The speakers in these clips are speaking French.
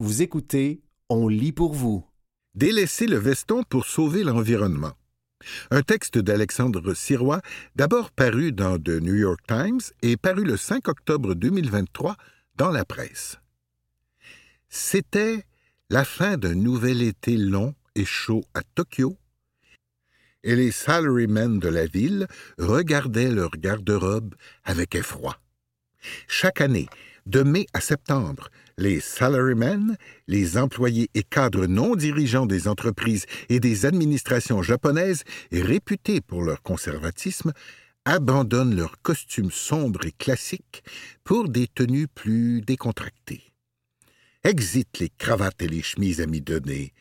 Vous écoutez On lit pour vous. Délaisser le veston pour sauver l'environnement. Un texte d'Alexandre Sirois, d'abord paru dans The New York Times et paru le 5 octobre 2023 dans la presse. C'était la fin d'un nouvel été long et chaud à Tokyo, et les salarymen de la ville regardaient leur garde-robe avec effroi. Chaque année, de mai à septembre, les salarymen, les employés et cadres non dirigeants des entreprises et des administrations japonaises, réputés pour leur conservatisme, abandonnent leurs costumes sombres et classiques pour des tenues plus décontractées. Exit les cravates et les chemises à mi-donner,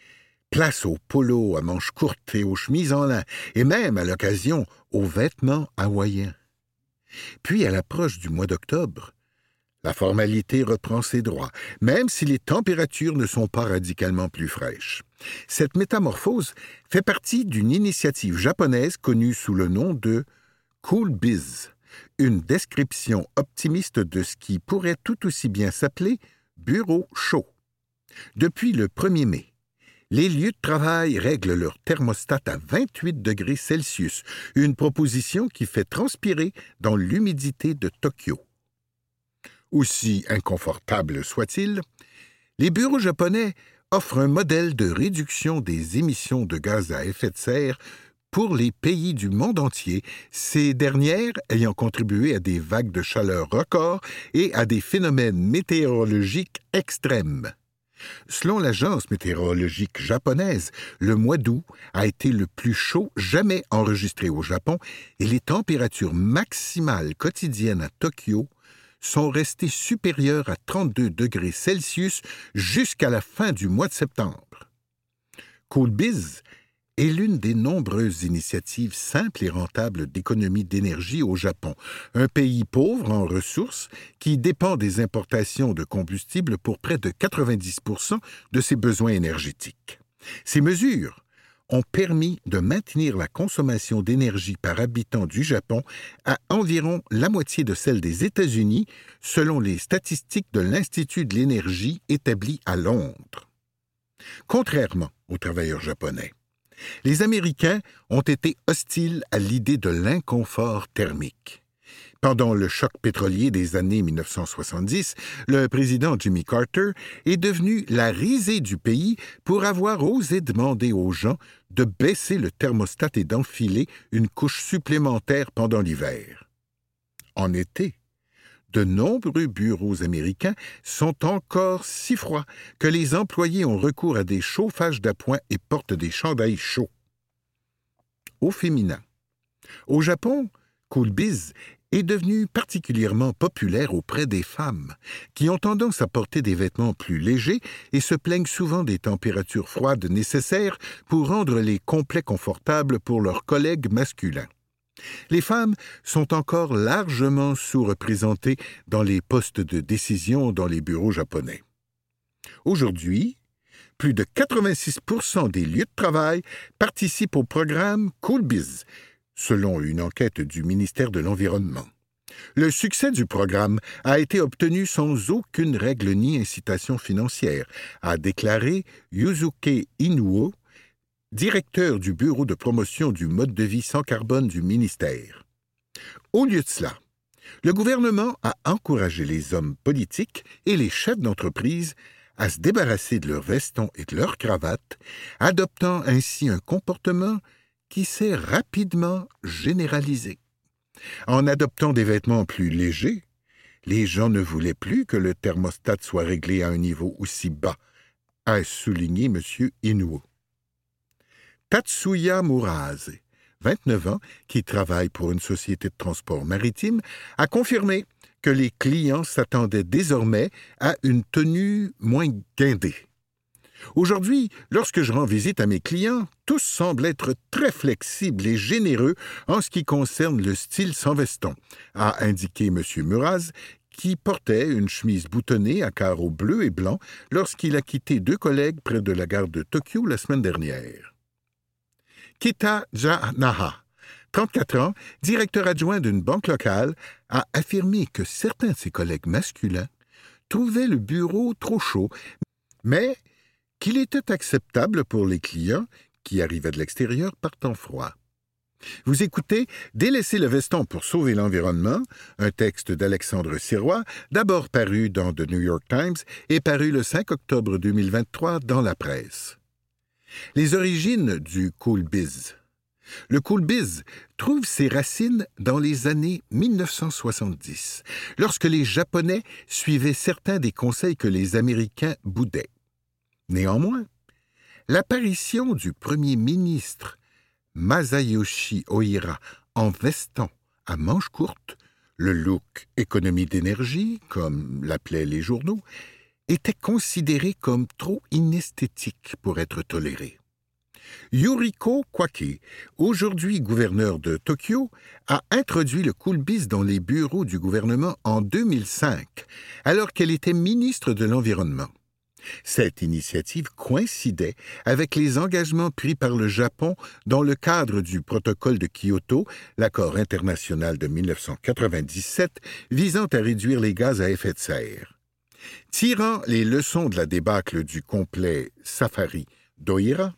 place aux polos à manches courtes et aux chemises en lin, et même, à l'occasion, aux vêtements hawaïens. Puis, à l'approche du mois d'octobre, la formalité reprend ses droits, même si les températures ne sont pas radicalement plus fraîches. Cette métamorphose fait partie d'une initiative japonaise connue sous le nom de Cool Biz, une description optimiste de ce qui pourrait tout aussi bien s'appeler bureau chaud. Depuis le 1er mai, les lieux de travail règlent leur thermostat à 28 degrés Celsius, une proposition qui fait transpirer dans l'humidité de Tokyo. Aussi inconfortable soit-il, les bureaux japonais offrent un modèle de réduction des émissions de gaz à effet de serre pour les pays du monde entier, ces dernières ayant contribué à des vagues de chaleur records et à des phénomènes météorologiques extrêmes. Selon l'agence météorologique japonaise, le mois d'août a été le plus chaud jamais enregistré au Japon et les températures maximales quotidiennes à Tokyo sont restées supérieures à 32 degrés Celsius jusqu'à la fin du mois de septembre. Coolbiz est l'une des nombreuses initiatives simples et rentables d'économie d'énergie au Japon, un pays pauvre en ressources qui dépend des importations de combustibles pour près de 90% de ses besoins énergétiques. Ces mesures ont permis de maintenir la consommation d'énergie par habitant du Japon à environ la moitié de celle des États-Unis, selon les statistiques de l'Institut de l'énergie établi à Londres. Contrairement aux travailleurs japonais, les Américains ont été hostiles à l'idée de l'inconfort thermique. Pendant le choc pétrolier des années 1970, le président Jimmy Carter est devenu la risée du pays pour avoir osé demander aux gens de baisser le thermostat et d'enfiler une couche supplémentaire pendant l'hiver. En été, de nombreux bureaux américains sont encore si froids que les employés ont recours à des chauffages d'appoint et portent des chandails chauds. Au féminin. Au Japon, Coolbiz est devenu particulièrement populaire auprès des femmes, qui ont tendance à porter des vêtements plus légers et se plaignent souvent des températures froides nécessaires pour rendre les complets confortables pour leurs collègues masculins. Les femmes sont encore largement sous-représentées dans les postes de décision dans les bureaux japonais. Aujourd'hui, plus de 86% des lieux de travail participent au programme Coolbiz, selon une enquête du ministère de l'Environnement. Le succès du programme a été obtenu sans aucune règle ni incitation financière, a déclaré Yuzuke Inuo, directeur du bureau de promotion du mode de vie sans carbone du ministère. Au lieu de cela, le gouvernement a encouragé les hommes politiques et les chefs d'entreprise à se débarrasser de leurs vestons et de leurs cravates, adoptant ainsi un comportement qui s'est rapidement généralisé. En adoptant des vêtements plus légers, les gens ne voulaient plus que le thermostat soit réglé à un niveau aussi bas, a souligné M. Inuo. Tatsuya Murase, 29 ans, qui travaille pour une société de transport maritime, a confirmé que les clients s'attendaient désormais à une tenue moins guindée. Aujourd'hui, lorsque je rends visite à mes clients, tous semblent être très flexibles et généreux en ce qui concerne le style sans veston, a indiqué M. Muraz, qui portait une chemise boutonnée à carreaux bleus et blancs lorsqu'il a quitté deux collègues près de la gare de Tokyo la semaine dernière. Kita Janaha, 34 ans, directeur adjoint d'une banque locale, a affirmé que certains de ses collègues masculins trouvaient le bureau trop chaud, mais qu'il était acceptable pour les clients qui arrivaient de l'extérieur par temps froid. Vous écoutez Délaisser le veston pour sauver l'environnement, un texte d'Alexandre Sirois, d'abord paru dans The New York Times et paru le 5 octobre 2023 dans la presse. Les origines du cool biz. Le cool biz trouve ses racines dans les années 1970, lorsque les Japonais suivaient certains des conseils que les Américains boudaient. Néanmoins, l'apparition du premier ministre Masayoshi Oira en veston à manches courtes, le look économie d'énergie, comme l'appelaient les journaux, était considéré comme trop inesthétique pour être toléré. Yuriko Kwake, aujourd'hui gouverneur de Tokyo, a introduit le coolbiz dans les bureaux du gouvernement en 2005, alors qu'elle était ministre de l'Environnement. Cette initiative coïncidait avec les engagements pris par le Japon dans le cadre du protocole de Kyoto, l'accord international de 1997 visant à réduire les gaz à effet de serre. Tirant les leçons de la débâcle du complet Safari d'Oira,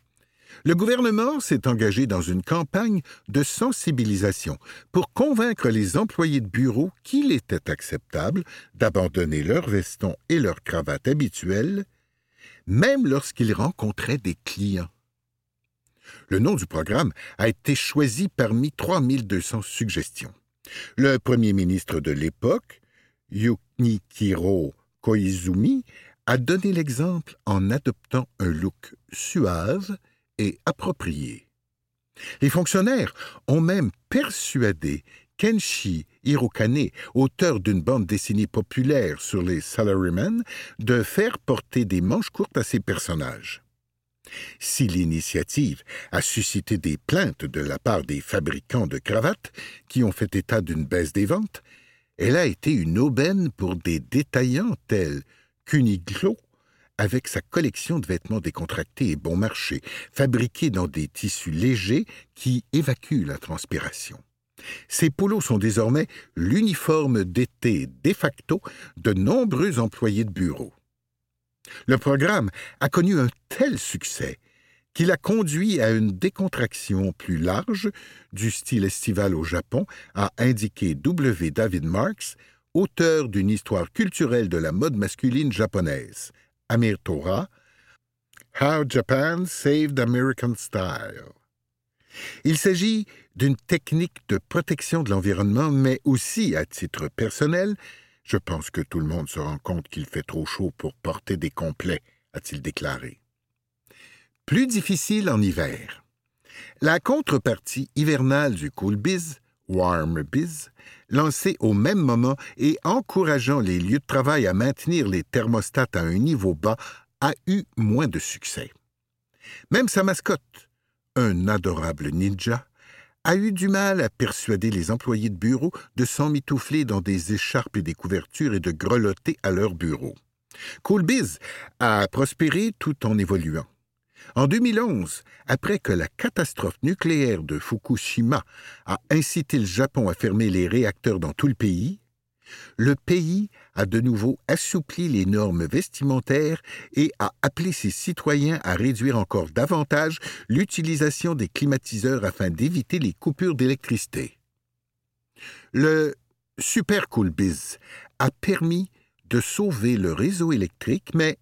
le gouvernement s'est engagé dans une campagne de sensibilisation pour convaincre les employés de bureau qu'il était acceptable d'abandonner leur veston et leur cravate habituelle, même lorsqu'ils rencontraient des clients. Le nom du programme a été choisi parmi 3200 suggestions. Le premier ministre de l'époque, Yuknikiro Koizumi, a donné l'exemple en adoptant un look suave et. Les fonctionnaires ont même persuadé Kenshi Hirokane, auteur d'une bande dessinée populaire sur les salarymen, de faire porter des manches courtes à ses personnages. Si l'initiative a suscité des plaintes de la part des fabricants de cravates qui ont fait état d'une baisse des ventes, elle a été une aubaine pour des détaillants tels qu'Uniqlo avec sa collection de vêtements décontractés et bon marché, fabriqués dans des tissus légers qui évacuent la transpiration. Ces polos sont désormais l'uniforme d'été de facto de nombreux employés de bureau. Le programme a connu un tel succès qu'il a conduit à une décontraction plus large du style estival au Japon, a indiqué W. David Marks, auteur d'une histoire culturelle de la mode masculine japonaise, Amir Torah, How Japan Saved American Style. Il s'agit d'une technique de protection de l'environnement, mais aussi à titre personnel. Je pense que tout le monde se rend compte qu'il fait trop chaud pour porter des complets, a-t-il déclaré. Plus difficile en hiver. La contrepartie hivernale du Cool Biz, Warm Biz, lancée au même moment et encourageant les lieux de travail à maintenir les thermostats à un niveau bas, a eu moins de succès. Même sa mascotte, un adorable ninja, a eu du mal à persuader les employés de bureau de s'emmitoufler dans des écharpes et des couvertures et de grelotter à leur bureau. Coolbiz a prospéré tout en évoluant. En 2011, après que la catastrophe nucléaire de Fukushima a incité le Japon à fermer les réacteurs dans tout le pays, le pays a de nouveau assoupli les normes vestimentaires et a appelé ses citoyens à réduire encore davantage l'utilisation des climatiseurs afin d'éviter les coupures d'électricité. Le Super Cool Biz a permis de sauver le réseau électrique, mais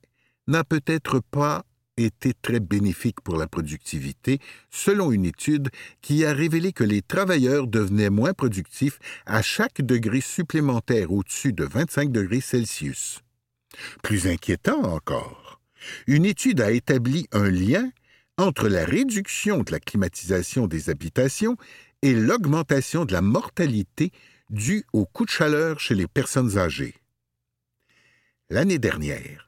n'a peut-être pas était très bénéfique pour la productivité, selon une étude qui a révélé que les travailleurs devenaient moins productifs à chaque degré supplémentaire au-dessus de 25 degrés Celsius. Plus inquiétant encore, une étude a établi un lien entre la réduction de la climatisation des habitations et l'augmentation de la mortalité due au coup de chaleur chez les personnes âgées. L'année dernière,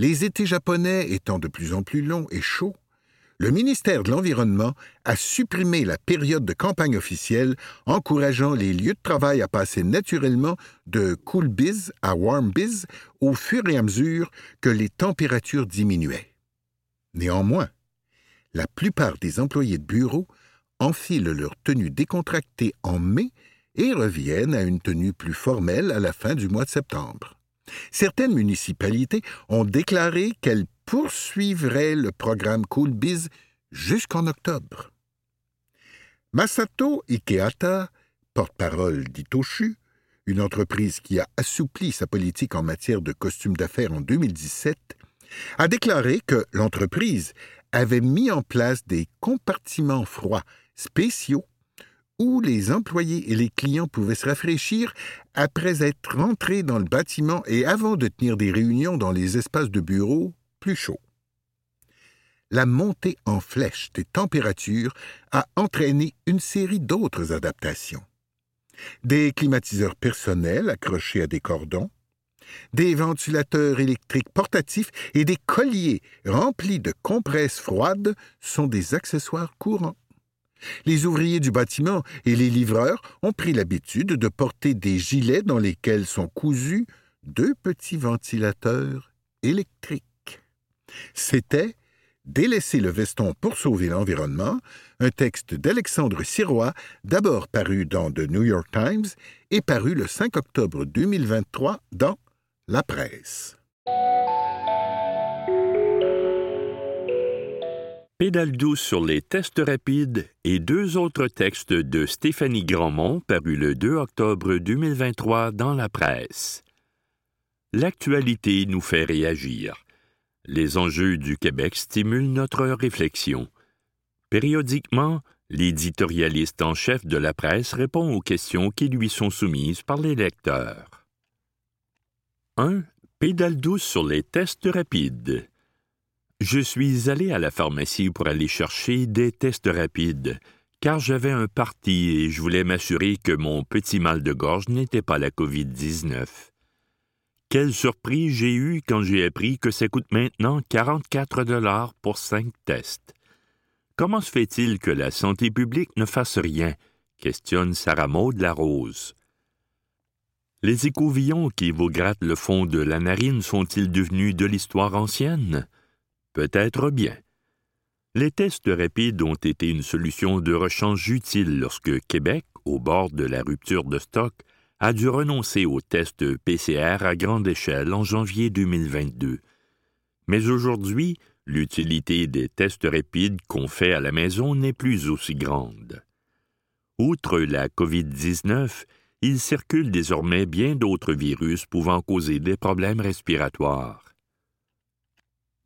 les étés japonais étant de plus en plus longs et chauds, le ministère de l'Environnement a supprimé la période de campagne officielle, encourageant les lieux de travail à passer naturellement de cool biz à warm biz au fur et à mesure que les températures diminuaient. Néanmoins, la plupart des employés de bureau enfilent leur tenue décontractée en mai et reviennent à une tenue plus formelle à la fin du mois de septembre. Certaines municipalités ont déclaré qu'elles poursuivrait le programme CoolBiz jusqu'en octobre. Masato Ikeata, porte-parole d'Itoshu, une entreprise qui a assoupli sa politique en matière de costumes d'affaires en 2017, a déclaré que l'entreprise avait mis en place des compartiments froids spéciaux où les employés et les clients pouvaient se rafraîchir après être rentrés dans le bâtiment et avant de tenir des réunions dans les espaces de bureau plus chauds. La montée en flèche des températures a entraîné une série d'autres adaptations. Des climatiseurs personnels accrochés à des cordons, des ventilateurs électriques portatifs et des colliers remplis de compresses froides sont des accessoires courants. Les ouvriers du bâtiment et les livreurs ont pris l'habitude de porter des gilets dans lesquels sont cousus deux petits ventilateurs électriques. C'était Délaisser le veston pour sauver l'environnement, un texte d'Alexandre Sirois, d'abord paru dans The New York Times et paru le 5 octobre 2023 dans La Presse. Pédale douce sur les tests rapides et deux autres textes de Stéphanie Grandmont parus le 2 octobre 2023 dans la presse. L'actualité nous fait réagir. Les enjeux du Québec stimulent notre réflexion. Périodiquement, l'éditorialiste en chef de la presse répond aux questions qui lui sont soumises par les lecteurs. 1. Pédale douce sur les tests rapides. Je suis allé à la pharmacie pour aller chercher des tests rapides, car j'avais un parti et je voulais m'assurer que mon petit mal de gorge n'était pas la COVID-19. Quelle surprise j'ai eue quand j'ai appris que ça coûte maintenant 44 dollars pour cinq tests. Comment se fait-il que la santé publique ne fasse rien? questionne Sarah Maud Larose. Les écouvillons qui vous grattent le fond de la narine sont-ils devenus de l'histoire ancienne? Peut-être bien. Les tests rapides ont été une solution de rechange utile lorsque Québec, au bord de la rupture de stock, a dû renoncer aux tests PCR à grande échelle en janvier 2022. Mais aujourd'hui, l'utilité des tests rapides qu'on fait à la maison n'est plus aussi grande. Outre la COVID-19, il circule désormais bien d'autres virus pouvant causer des problèmes respiratoires.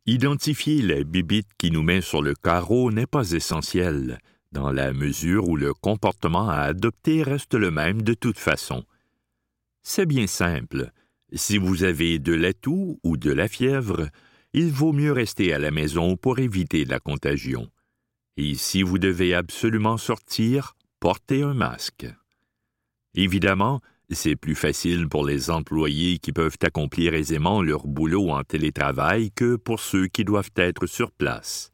Identifier la bibite qui nous met sur le carreau n'est pas essentiel, dans la mesure où le comportement à adopter reste le même de toute façon. C'est bien simple. Si vous avez de la toux ou de la fièvre, il vaut mieux rester à la maison pour éviter la contagion. Et si vous devez absolument sortir, portez un masque. Évidemment, c'est plus facile pour les employés qui peuvent accomplir aisément leur boulot en télétravail que pour ceux qui doivent être sur place.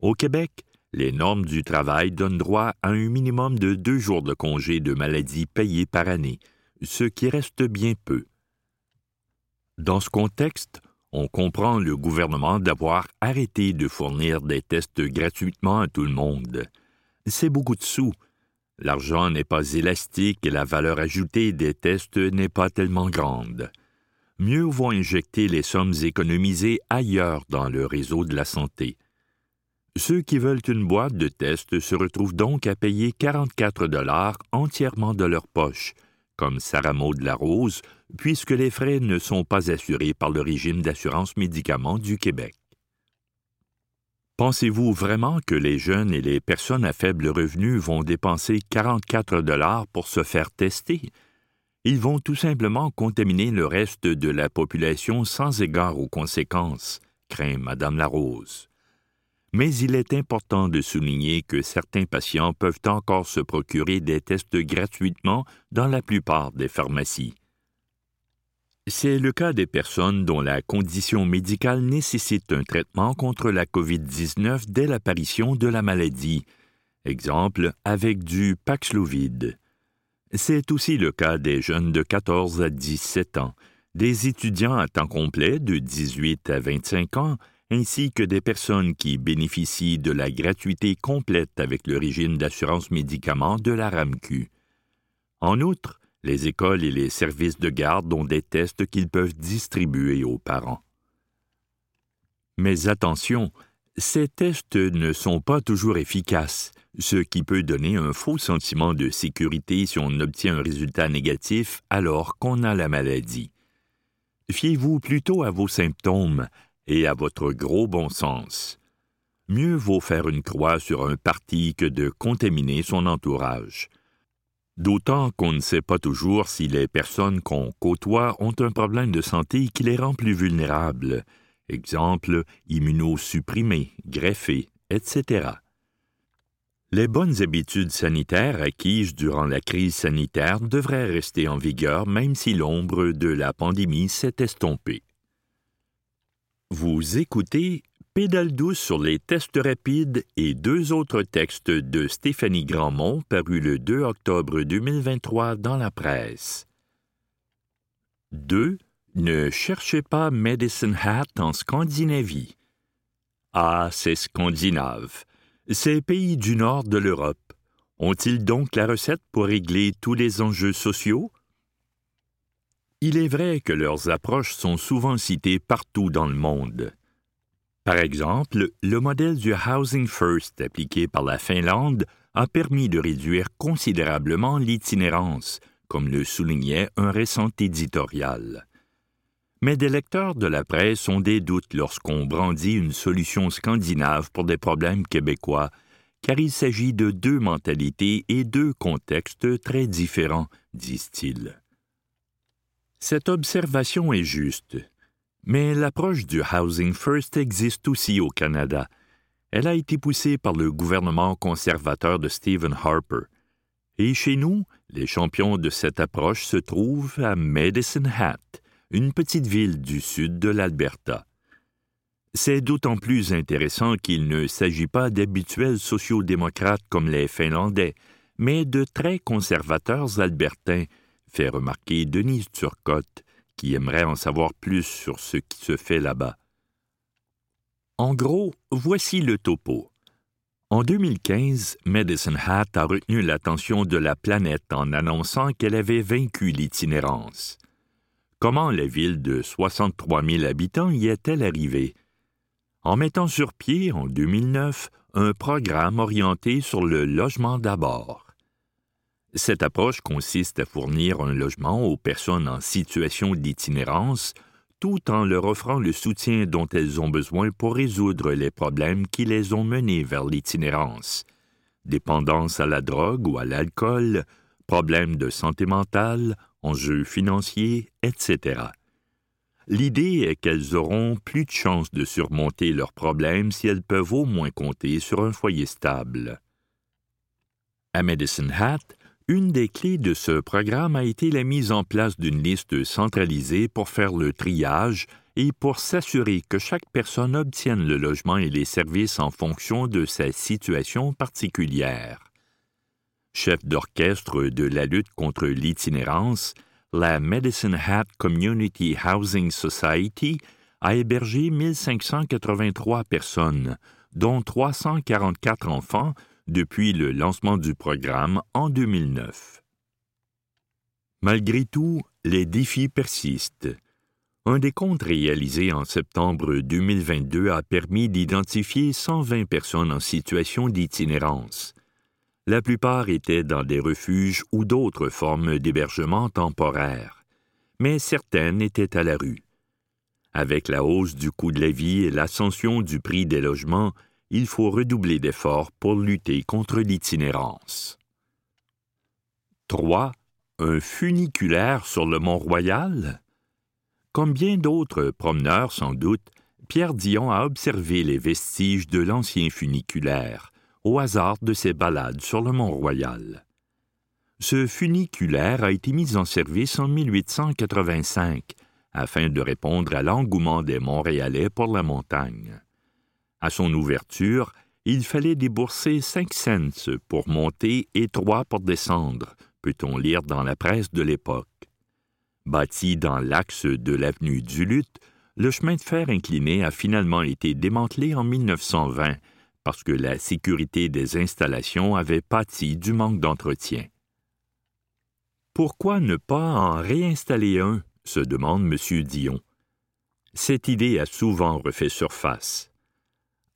Au Québec, les normes du travail donnent droit à un minimum de deux jours de congé de maladie payés par année, ce qui reste bien peu. Dans ce contexte, on comprend le gouvernement d'avoir arrêté de fournir des tests gratuitement à tout le monde. C'est beaucoup de sous, L'argent n'est pas élastique et la valeur ajoutée des tests n'est pas tellement grande. Mieux vaut injecter les sommes économisées ailleurs dans le réseau de la santé. Ceux qui veulent une boîte de tests se retrouvent donc à payer 44 dollars entièrement de leur poche, comme Sarah Maud Larose, puisque les frais ne sont pas assurés par le régime d'assurance médicaments du Québec. Pensez-vous vraiment que les jeunes et les personnes à faible revenu vont dépenser 44 dollars pour se faire tester? Ils vont tout simplement contaminer le reste de la population sans égard aux conséquences, craint Madame Larose. Mais il est important de souligner que certains patients peuvent encore se procurer des tests gratuitement dans la plupart des pharmacies. C'est le cas des personnes dont la condition médicale nécessite un traitement contre la COVID-19 dès l'apparition de la maladie, exemple avec du Paxlovid. C'est aussi le cas des jeunes de 14 à 17 ans, des étudiants à temps complet de 18 à 25 ans, ainsi que des personnes qui bénéficient de la gratuité complète avec le régime d'assurance médicaments de la RAMQ. En outre, les écoles et les services de garde ont des tests qu'ils peuvent distribuer aux parents. Mais attention, ces tests ne sont pas toujours efficaces, ce qui peut donner un faux sentiment de sécurité si on obtient un résultat négatif alors qu'on a la maladie. Fiez-vous plutôt à vos symptômes et à votre gros bon sens. Mieux vaut faire une croix sur un parti que de contaminer son entourage. D'autant qu'on ne sait pas toujours si les personnes qu'on côtoie ont un problème de santé qui les rend plus vulnérables, exemple immunosupprimés, greffés, etc. Les bonnes habitudes sanitaires acquises durant la crise sanitaire devraient rester en vigueur même si l'ombre de la pandémie s'est estompée. Vous écoutez Pédale douce sur les tests rapides et deux autres textes de Stéphanie Grandmont parus le 2 octobre 2023 dans la presse. 2. Ne cherchez pas Medicine Hat en Scandinavie. Ah, c'est scandinave. Ces pays du nord de l'Europe ont-ils donc la recette pour régler tous les enjeux sociaux? Il est vrai que leurs approches sont souvent citées partout dans le monde. Par exemple, le modèle du Housing First appliqué par la Finlande a permis de réduire considérablement l'itinérance, comme le soulignait un récent éditorial mais des lecteurs de la presse ont des doutes lorsqu'on brandit une solution scandinave pour des problèmes québécois, car il s'agit de deux mentalités et deux contextes très différents, disent-ils. Cette observation est juste, mais l'approche du Housing First existe aussi au Canada. Elle a été poussée par le gouvernement conservateur de Stephen Harper. Et chez nous, les champions de cette approche se trouvent à Medicine Hat, une petite ville du sud de l'Alberta. C'est d'autant plus intéressant qu'il ne s'agit pas d'habituels sociaux-démocrates comme les Finlandais, mais de très conservateurs albertains, fait remarquer Denise Turcotte, qui aimerait en savoir plus sur ce qui se fait là-bas. En gros, voici le topo. En 2015, Medicine Hat a retenu l'attention de la planète en annonçant qu'elle avait vaincu l'itinérance. Comment la ville de 63 000 habitants y est-elle arrivée? En mettant sur pied, en 2009, un programme orienté sur le logement d'abord. Cette approche consiste à fournir un logement aux personnes en situation d'itinérance tout en leur offrant le soutien dont elles ont besoin pour résoudre les problèmes qui les ont menées vers l'itinérance. Dépendance à la drogue ou à l'alcool, problèmes de santé mentale, enjeux financiers, etc. L'idée est qu'elles auront plus de chances de surmonter leurs problèmes si elles peuvent au moins compter sur un foyer stable. À Medicine Hat, une des clés de ce programme a été la mise en place d'une liste centralisée pour faire le triage et pour s'assurer que chaque personne obtienne le logement et les services en fonction de sa situation particulière. Chef d'orchestre de la lutte contre l'itinérance, la Medicine Hat Community Housing Society a hébergé 1583 personnes, dont 344 enfants, depuis le lancement du programme en 2009. Malgré tout, les défis persistent. Un décompte réalisé en septembre 2022 a permis d'identifier 120 personnes en situation d'itinérance. La plupart étaient dans des refuges ou d'autres formes d'hébergement temporaire, mais certaines étaient à la rue. Avec la hausse du coût de la vie et l'ascension du prix des logements, il faut redoubler d'efforts pour lutter contre l'itinérance. 3. Un funiculaire sur le Mont-Royal? Comme bien d'autres promeneurs sans doute, Pierre Dion a observé les vestiges de l'ancien funiculaire, au hasard de ses balades sur le Mont-Royal. Ce funiculaire a été mis en service en 1885 afin de répondre à l'engouement des Montréalais pour la montagne. À son ouverture, il fallait débourser cinq cents pour monter et trois pour descendre, peut-on lire dans la presse de l'époque. Bâti dans l'axe de l'avenue du Lutte, le chemin de fer incliné a finalement été démantelé en 1920 parce que la sécurité des installations avait pâti du manque d'entretien. Pourquoi ne pas en réinstaller un? se demande M. Dion. Cette idée a souvent refait surface.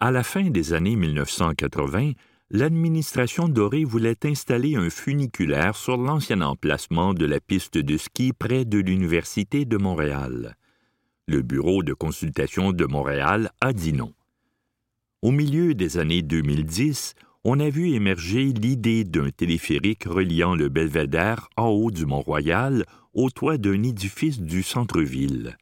À la fin des années 1980, l'administration Doré voulait installer un funiculaire sur l'ancien emplacement de la piste de ski près de l'Université de Montréal. Le Bureau de consultation de Montréal a dit non. Au milieu des années 2010, on a vu émerger l'idée d'un téléphérique reliant le belvédère en haut du Mont-Royal au toit d'un édifice du centre-ville.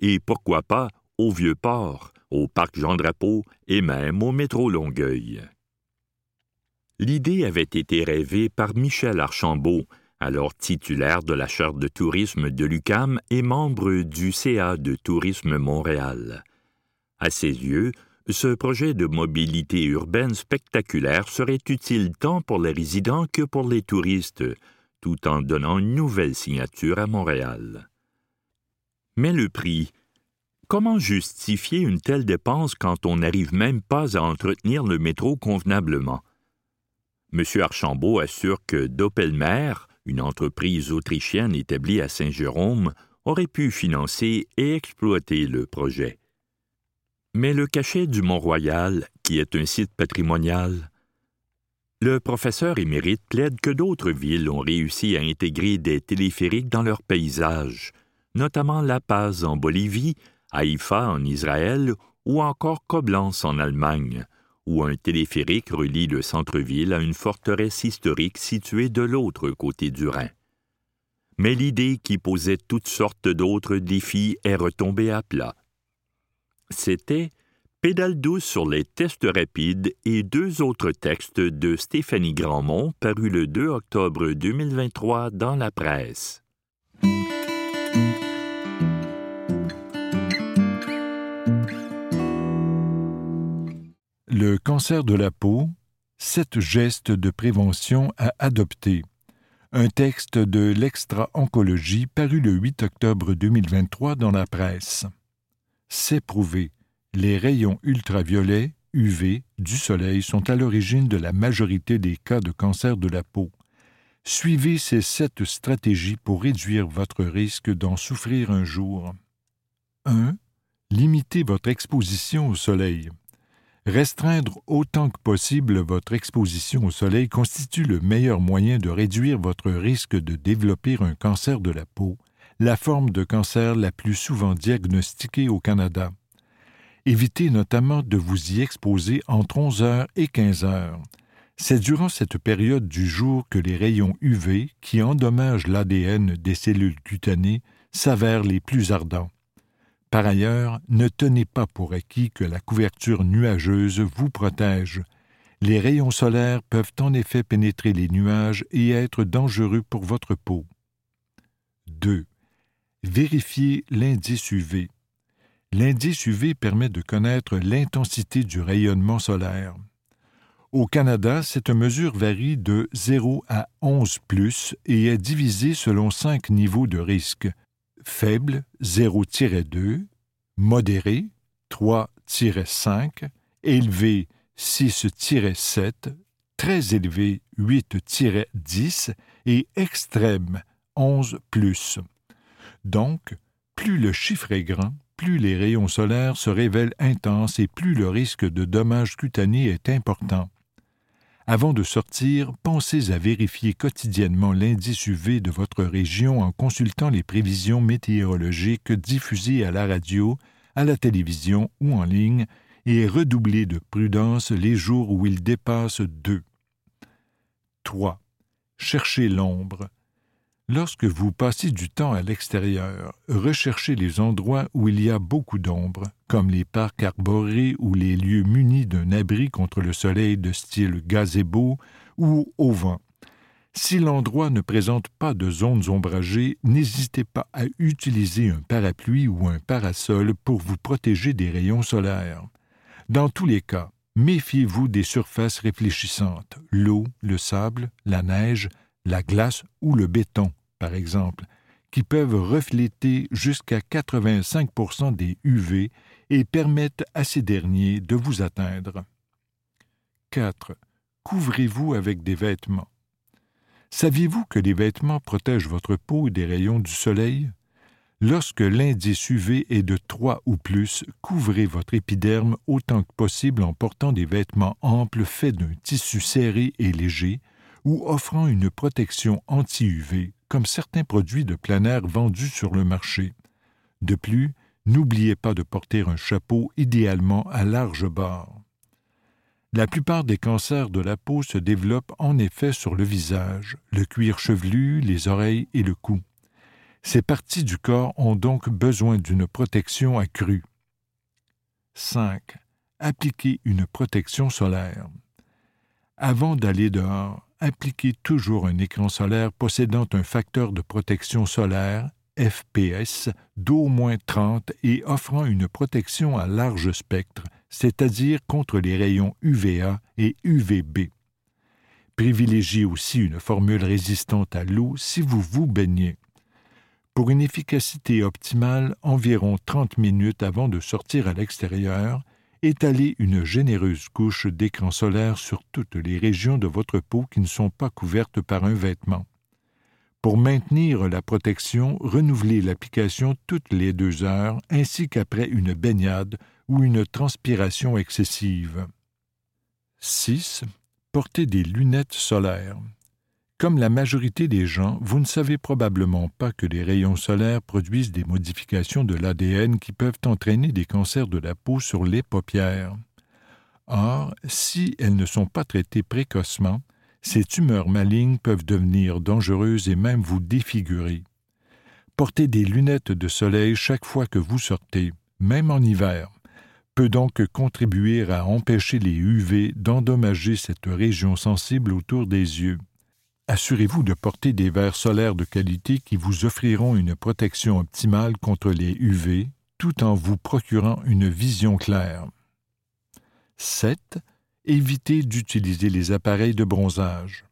Et pourquoi pas au Vieux-Port, au Parc Jean-Drapeau et même au métro Longueuil. L'idée avait été rêvée par Michel Archambault, alors titulaire de la charte de tourisme de l'UCAM et membre du CA de Tourisme Montréal. À ses yeux, ce projet de mobilité urbaine spectaculaire serait utile tant pour les résidents que pour les touristes, tout en donnant une nouvelle signature à Montréal. Mais le prix. Comment justifier une telle dépense quand on n'arrive même pas à entretenir le métro convenablement? M. Archambault assure que Doppelmer, une entreprise autrichienne établie à Saint-Jérôme, aurait pu financer et exploiter le projet. Mais le cachet du Mont-Royal, qui est un site patrimonial, le professeur émérite plaide que d'autres villes ont réussi à intégrer des téléphériques dans leur paysage, notamment La Paz en Bolivie, Haïfa en Israël ou encore Coblence en Allemagne, où un téléphérique relie le centre-ville à une forteresse historique située de l'autre côté du Rhin. Mais l'idée qui posait toutes sortes d'autres défis est retombée à plat. C'était Pédale douce sur les tests rapides et deux autres textes de Stéphanie Grandmont parus le 2 octobre 2023 dans la presse. Le cancer de la peau, sept gestes de prévention à adopter. Un texte de l'extra-oncologie paru le 8 octobre 2023 dans la presse. C'est prouvé. Les rayons ultraviolets, UV, du soleil sont à l'origine de la majorité des cas de cancer de la peau. Suivez ces sept stratégies pour réduire votre risque d'en souffrir un jour. 1. Limitez votre exposition au soleil. Restreindre autant que possible votre exposition au soleil constitue le meilleur moyen de réduire votre risque de développer un cancer de la peau, la forme de cancer la plus souvent diagnostiquée au Canada. Évitez notamment de vous y exposer entre 11 heures et 15 heures. C'est durant cette période du jour que les rayons UV, qui endommagent l'ADN des cellules cutanées, s'avèrent les plus ardents. Par ailleurs, ne tenez pas pour acquis que la couverture nuageuse vous protège. Les rayons solaires peuvent en effet pénétrer les nuages et être dangereux pour votre peau. 2. Vérifiez l'indice UV. L'indice UV permet de connaître l'intensité du rayonnement solaire. Au Canada, cette mesure varie de 0 à 11 et est divisée selon cinq niveaux de risque faible 0-2, modéré 3-5, élevé 6-7, très élevé 8-10 et extrême 11 Donc, plus le chiffre est grand, plus les rayons solaires se révèlent intenses et plus le risque de dommages cutanés est important. Avant de sortir, pensez à vérifier quotidiennement l'indice UV de votre région en consultant les prévisions météorologiques diffusées à la radio, à la télévision ou en ligne et redoublez de prudence les jours où il dépasse 2. 3. Cherchez l'ombre. Lorsque vous passez du temps à l'extérieur, recherchez les endroits où il y a beaucoup d'ombre, comme les parcs arborés ou les lieux munis d'un abri contre le soleil de style gazebo ou au vent. Si l'endroit ne présente pas de zones ombragées, n'hésitez pas à utiliser un parapluie ou un parasol pour vous protéger des rayons solaires. Dans tous les cas, méfiez-vous des surfaces réfléchissantes, l'eau, le sable, la neige, la glace ou le béton par exemple, qui peuvent refléter jusqu'à 85% des UV et permettent à ces derniers de vous atteindre. 4. Couvrez-vous avec des vêtements. Saviez-vous que les vêtements protègent votre peau des rayons du soleil? Lorsque l'indice UV est de 3 ou plus, couvrez votre épiderme autant que possible en portant des vêtements amples faits d'un tissu serré et léger ou offrant une protection anti-UV, comme certains produits de plein air vendus sur le marché. De plus, n'oubliez pas de porter un chapeau idéalement à large bord. La plupart des cancers de la peau se développent en effet sur le visage, le cuir chevelu, les oreilles et le cou. Ces parties du corps ont donc besoin d'une protection accrue. 5. Appliquez une protection solaire. Avant d'aller dehors, appliquez toujours un écran solaire possédant un facteur de protection solaire, FPS, d'au moins 30 et offrant une protection à large spectre, c'est-à-dire contre les rayons UVA et UVB. Privilégiez aussi une formule résistante à l'eau si vous vous baignez. Pour une efficacité optimale, environ 30 minutes avant de sortir à l'extérieur, étalez une généreuse couche d'écran solaire sur toutes les régions de votre peau qui ne sont pas couvertes par un vêtement. Pour maintenir la protection, renouvelez l'application toutes les deux heures ainsi qu'après une baignade ou une transpiration excessive. 6. Portez des lunettes solaires. Comme la majorité des gens, vous ne savez probablement pas que les rayons solaires produisent des modifications de l'ADN qui peuvent entraîner des cancers de la peau sur les paupières. Or, si elles ne sont pas traitées précocement, ces tumeurs malignes peuvent devenir dangereuses et même vous défigurer. Portez des lunettes de soleil chaque fois que vous sortez, même en hiver, peut donc contribuer à empêcher les UV d'endommager cette région sensible autour des yeux assurez-vous de porter des verres solaires de qualité qui vous offriront une protection optimale contre les UV tout en vous procurant une vision claire. 7. Évitez d'utiliser les appareils de bronzage.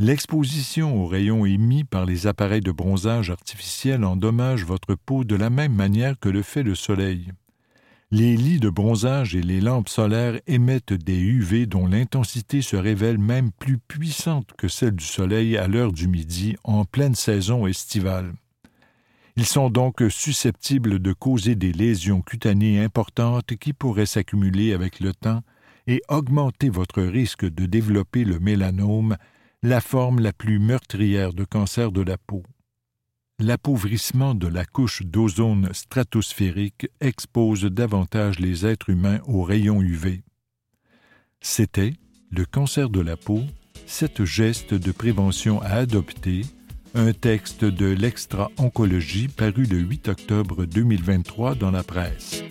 L'exposition aux rayons émis par les appareils de bronzage artificiels endommage votre peau de la même manière que le fait le soleil. Les lits de bronzage et les lampes solaires émettent des UV dont l'intensité se révèle même plus puissante que celle du soleil à l'heure du midi en pleine saison estivale. Ils sont donc susceptibles de causer des lésions cutanées importantes qui pourraient s'accumuler avec le temps et augmenter votre risque de développer le mélanome, la forme la plus meurtrière de cancer de la peau l'appauvrissement de la couche d'ozone stratosphérique expose davantage les êtres humains aux rayons UV. C'était Le cancer de la peau, sept gestes de prévention à adopter, un texte de l'Extra Oncologie paru le 8 octobre 2023 dans la presse.